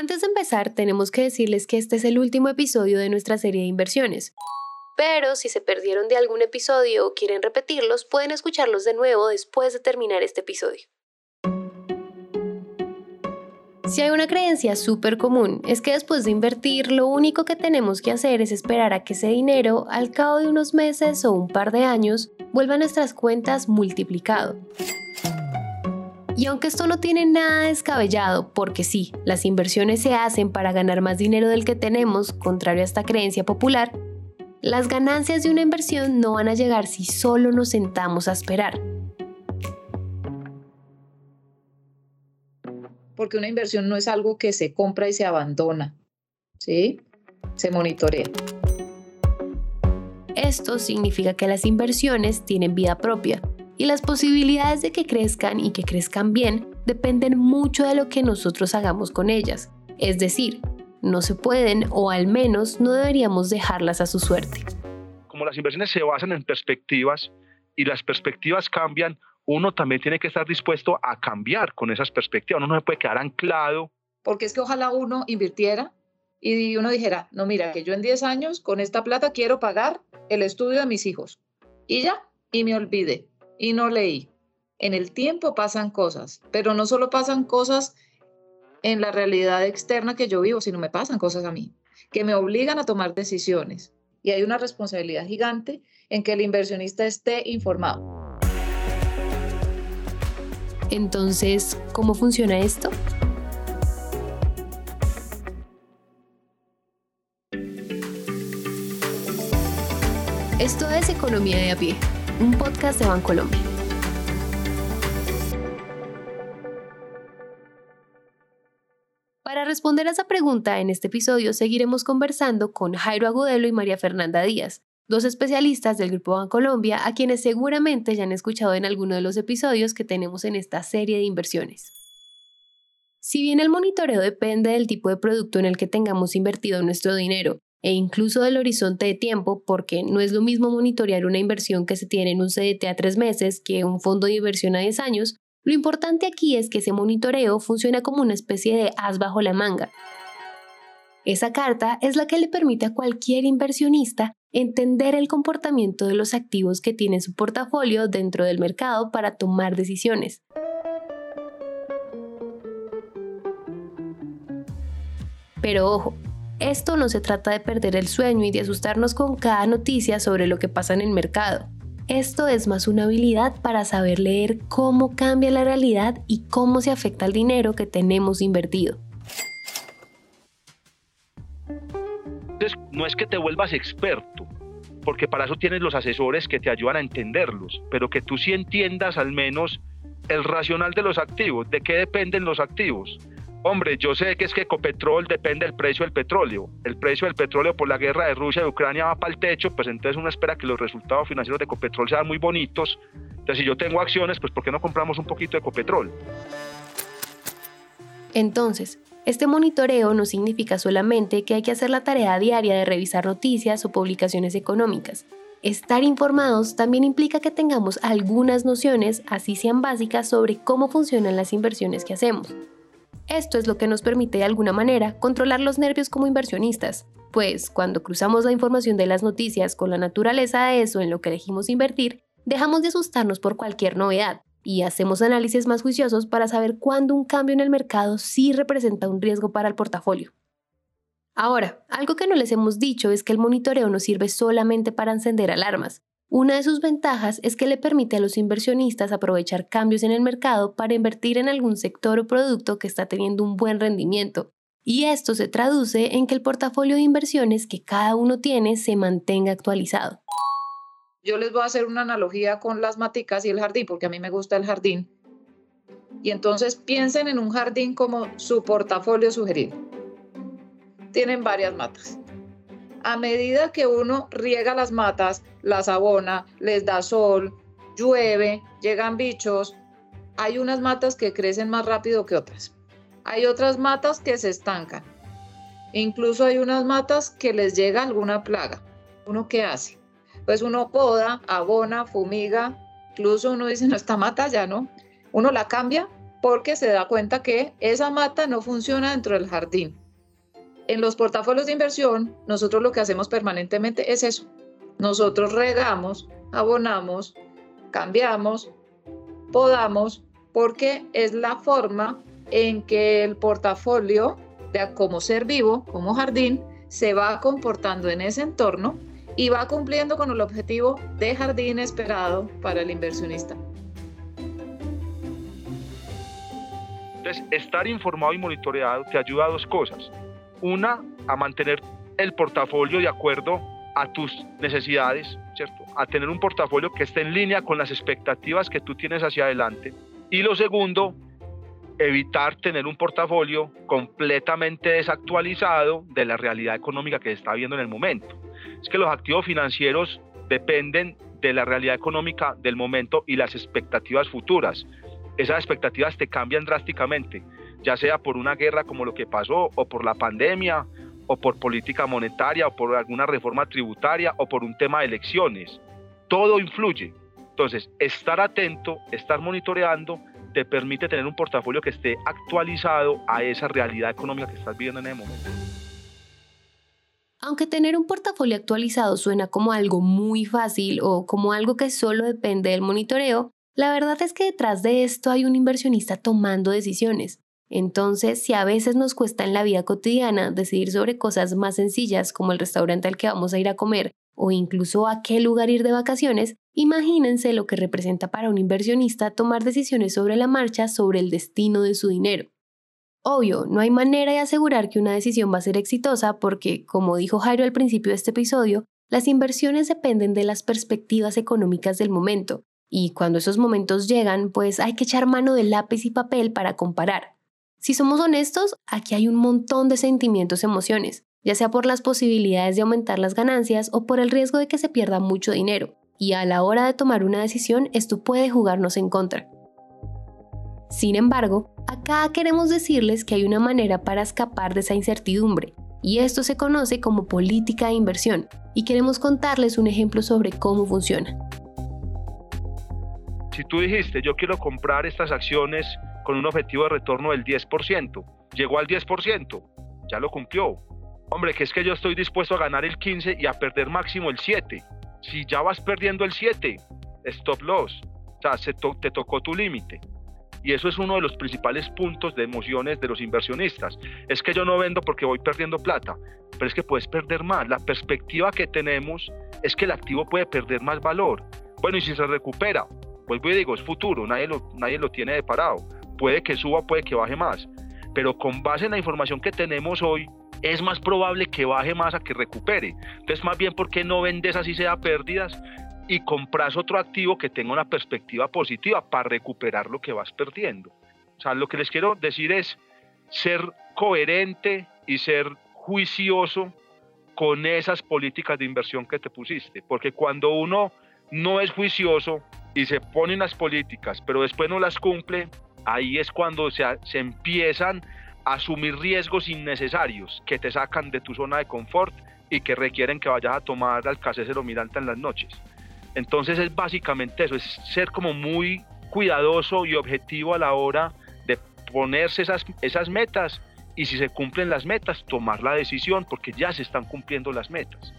Antes de empezar, tenemos que decirles que este es el último episodio de nuestra serie de inversiones. Pero si se perdieron de algún episodio o quieren repetirlos, pueden escucharlos de nuevo después de terminar este episodio. Si hay una creencia súper común es que después de invertir lo único que tenemos que hacer es esperar a que ese dinero al cabo de unos meses o un par de años vuelva a nuestras cuentas multiplicado. Y aunque esto no tiene nada descabellado, porque sí, las inversiones se hacen para ganar más dinero del que tenemos, contrario a esta creencia popular, las ganancias de una inversión no van a llegar si solo nos sentamos a esperar. porque una inversión no es algo que se compra y se abandona, ¿sí? Se monitorea. Esto significa que las inversiones tienen vida propia y las posibilidades de que crezcan y que crezcan bien dependen mucho de lo que nosotros hagamos con ellas. Es decir, no se pueden o al menos no deberíamos dejarlas a su suerte. Como las inversiones se basan en perspectivas y las perspectivas cambian, uno también tiene que estar dispuesto a cambiar con esas perspectivas. Uno no se puede quedar anclado. Porque es que ojalá uno invirtiera y uno dijera, no, mira, que yo en 10 años con esta plata quiero pagar el estudio de mis hijos. Y ya, y me olvidé, y no leí. En el tiempo pasan cosas, pero no solo pasan cosas en la realidad externa que yo vivo, sino me pasan cosas a mí, que me obligan a tomar decisiones. Y hay una responsabilidad gigante en que el inversionista esté informado. Entonces, ¿cómo funciona esto? Esto es Economía de a pie, un podcast de Bancolombia. Para responder a esa pregunta, en este episodio seguiremos conversando con Jairo Agudelo y María Fernanda Díaz, dos especialistas del Grupo Bancolombia a quienes seguramente ya han escuchado en alguno de los episodios que tenemos en esta serie de inversiones. Si bien el monitoreo depende del tipo de producto en el que tengamos invertido nuestro dinero e incluso del horizonte de tiempo, porque no es lo mismo monitorear una inversión que se tiene en un CDT a tres meses que un fondo de inversión a 10 años, lo importante aquí es que ese monitoreo funciona como una especie de as bajo la manga. Esa carta es la que le permite a cualquier inversionista entender el comportamiento de los activos que tiene su portafolio dentro del mercado para tomar decisiones. Pero ojo, esto no se trata de perder el sueño y de asustarnos con cada noticia sobre lo que pasa en el mercado. Esto es más una habilidad para saber leer cómo cambia la realidad y cómo se afecta el dinero que tenemos invertido. no es que te vuelvas experto, porque para eso tienes los asesores que te ayudan a entenderlos, pero que tú sí entiendas al menos el racional de los activos, de qué dependen los activos. Hombre, yo sé que es que Ecopetrol depende del precio del petróleo. El precio del petróleo por la guerra de Rusia y Ucrania va para el techo, pues entonces uno espera que los resultados financieros de Ecopetrol sean muy bonitos. Entonces, si yo tengo acciones, pues ¿por qué no compramos un poquito de Ecopetrol? Entonces, este monitoreo no significa solamente que hay que hacer la tarea diaria de revisar noticias o publicaciones económicas. Estar informados también implica que tengamos algunas nociones, así sean básicas, sobre cómo funcionan las inversiones que hacemos. Esto es lo que nos permite de alguna manera controlar los nervios como inversionistas, pues cuando cruzamos la información de las noticias con la naturaleza de eso en lo que elegimos invertir, dejamos de asustarnos por cualquier novedad y hacemos análisis más juiciosos para saber cuándo un cambio en el mercado sí representa un riesgo para el portafolio. Ahora, algo que no les hemos dicho es que el monitoreo no sirve solamente para encender alarmas. Una de sus ventajas es que le permite a los inversionistas aprovechar cambios en el mercado para invertir en algún sector o producto que está teniendo un buen rendimiento. Y esto se traduce en que el portafolio de inversiones que cada uno tiene se mantenga actualizado. Yo les voy a hacer una analogía con las maticas y el jardín, porque a mí me gusta el jardín. Y entonces piensen en un jardín como su portafolio sugerido. Tienen varias matas. A medida que uno riega las matas, las abona, les da sol, llueve, llegan bichos, hay unas matas que crecen más rápido que otras. Hay otras matas que se estancan. Incluso hay unas matas que les llega alguna plaga. ¿Uno qué hace? pues uno poda, abona, fumiga, incluso uno dice, no, esta mata ya no. Uno la cambia porque se da cuenta que esa mata no funciona dentro del jardín. En los portafolios de inversión, nosotros lo que hacemos permanentemente es eso. Nosotros regamos, abonamos, cambiamos, podamos, porque es la forma en que el portafolio, de, como ser vivo, como jardín, se va comportando en ese entorno y va cumpliendo con el objetivo de jardín esperado para el inversionista. Entonces, estar informado y monitoreado te ayuda a dos cosas. Una, a mantener el portafolio de acuerdo a tus necesidades, ¿cierto? A tener un portafolio que esté en línea con las expectativas que tú tienes hacia adelante. Y lo segundo, evitar tener un portafolio completamente desactualizado de la realidad económica que se está viendo en el momento. Es que los activos financieros dependen de la realidad económica del momento y las expectativas futuras. Esas expectativas te cambian drásticamente, ya sea por una guerra como lo que pasó, o por la pandemia, o por política monetaria, o por alguna reforma tributaria, o por un tema de elecciones. Todo influye. Entonces, estar atento, estar monitoreando, te permite tener un portafolio que esté actualizado a esa realidad económica que estás viviendo en ese momento. Aunque tener un portafolio actualizado suena como algo muy fácil o como algo que solo depende del monitoreo, la verdad es que detrás de esto hay un inversionista tomando decisiones. Entonces, si a veces nos cuesta en la vida cotidiana decidir sobre cosas más sencillas como el restaurante al que vamos a ir a comer o incluso a qué lugar ir de vacaciones, imagínense lo que representa para un inversionista tomar decisiones sobre la marcha sobre el destino de su dinero. Obvio, no hay manera de asegurar que una decisión va a ser exitosa porque, como dijo Jairo al principio de este episodio, las inversiones dependen de las perspectivas económicas del momento, y cuando esos momentos llegan, pues hay que echar mano de lápiz y papel para comparar. Si somos honestos, aquí hay un montón de sentimientos y emociones ya sea por las posibilidades de aumentar las ganancias o por el riesgo de que se pierda mucho dinero, y a la hora de tomar una decisión esto puede jugarnos en contra. Sin embargo, acá queremos decirles que hay una manera para escapar de esa incertidumbre, y esto se conoce como política de inversión, y queremos contarles un ejemplo sobre cómo funciona. Si tú dijiste, yo quiero comprar estas acciones con un objetivo de retorno del 10%, llegó al 10%, ya lo cumplió, Hombre, que es que yo estoy dispuesto a ganar el 15 y a perder máximo el 7. Si ya vas perdiendo el 7, stop loss. O sea, se te tocó tu límite. Y eso es uno de los principales puntos de emociones de los inversionistas. Es que yo no vendo porque voy perdiendo plata, pero es que puedes perder más. La perspectiva que tenemos es que el activo puede perder más valor. Bueno, y si se recupera, vuelvo y digo, es futuro, nadie nadie lo tiene de parado. Puede que suba, puede que baje más. Pero con base en la información que tenemos hoy, es más probable que baje más a que recupere. Entonces, más bien, ¿por qué no vendes así sea pérdidas y compras otro activo que tenga una perspectiva positiva para recuperar lo que vas perdiendo? O sea, lo que les quiero decir es ser coherente y ser juicioso con esas políticas de inversión que te pusiste, porque cuando uno no es juicioso y se pone unas políticas, pero después no las cumple, ahí es cuando se, se empiezan asumir riesgos innecesarios que te sacan de tu zona de confort y que requieren que vayas a tomar al o mirante en las noches. Entonces es básicamente eso, es ser como muy cuidadoso y objetivo a la hora de ponerse esas, esas metas y si se cumplen las metas, tomar la decisión porque ya se están cumpliendo las metas.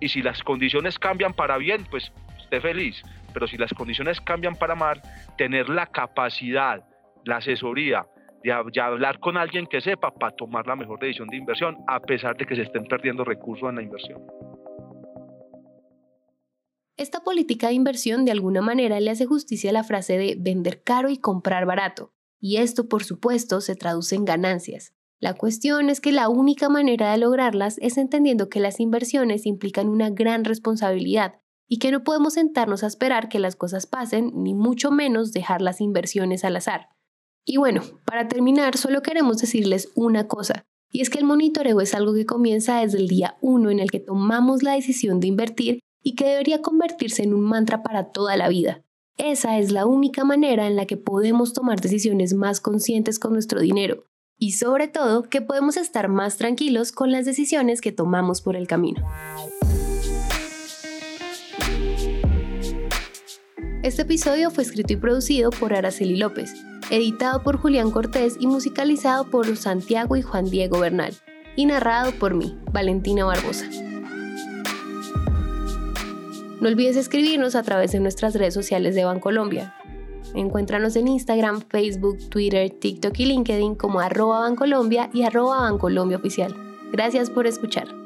Y si las condiciones cambian para bien, pues esté feliz. Pero si las condiciones cambian para mal, tener la capacidad, la asesoría, de, hablar con alguien que sepa para tomar la mejor decisión de inversión, a pesar de que se estén perdiendo recursos en la inversión. Esta política de inversión de alguna manera le hace justicia a la frase de vender caro y comprar barato, y esto por supuesto se traduce en ganancias. La cuestión es que la única manera de lograrlas es entendiendo que las inversiones implican una gran responsabilidad y que no podemos sentarnos a esperar que las cosas pasen, ni mucho menos dejar las inversiones al azar. Y bueno, para terminar, solo queremos decirles una cosa, y es que el monitoreo es algo que comienza desde el día 1 en el que tomamos la decisión de invertir y que debería convertirse en un mantra para toda la vida. Esa es la única manera en la que podemos tomar decisiones más conscientes con nuestro dinero y sobre todo que podemos estar más tranquilos con las decisiones que tomamos por el camino. Este episodio fue escrito y producido por Araceli López editado por Julián Cortés y musicalizado por Santiago y Juan Diego Bernal, y narrado por mí, Valentina Barbosa. No olvides escribirnos a través de nuestras redes sociales de Bancolombia. Encuéntranos en Instagram, Facebook, Twitter, TikTok y LinkedIn como arroba Bancolombia y arroba Bancolombia Oficial. Gracias por escuchar.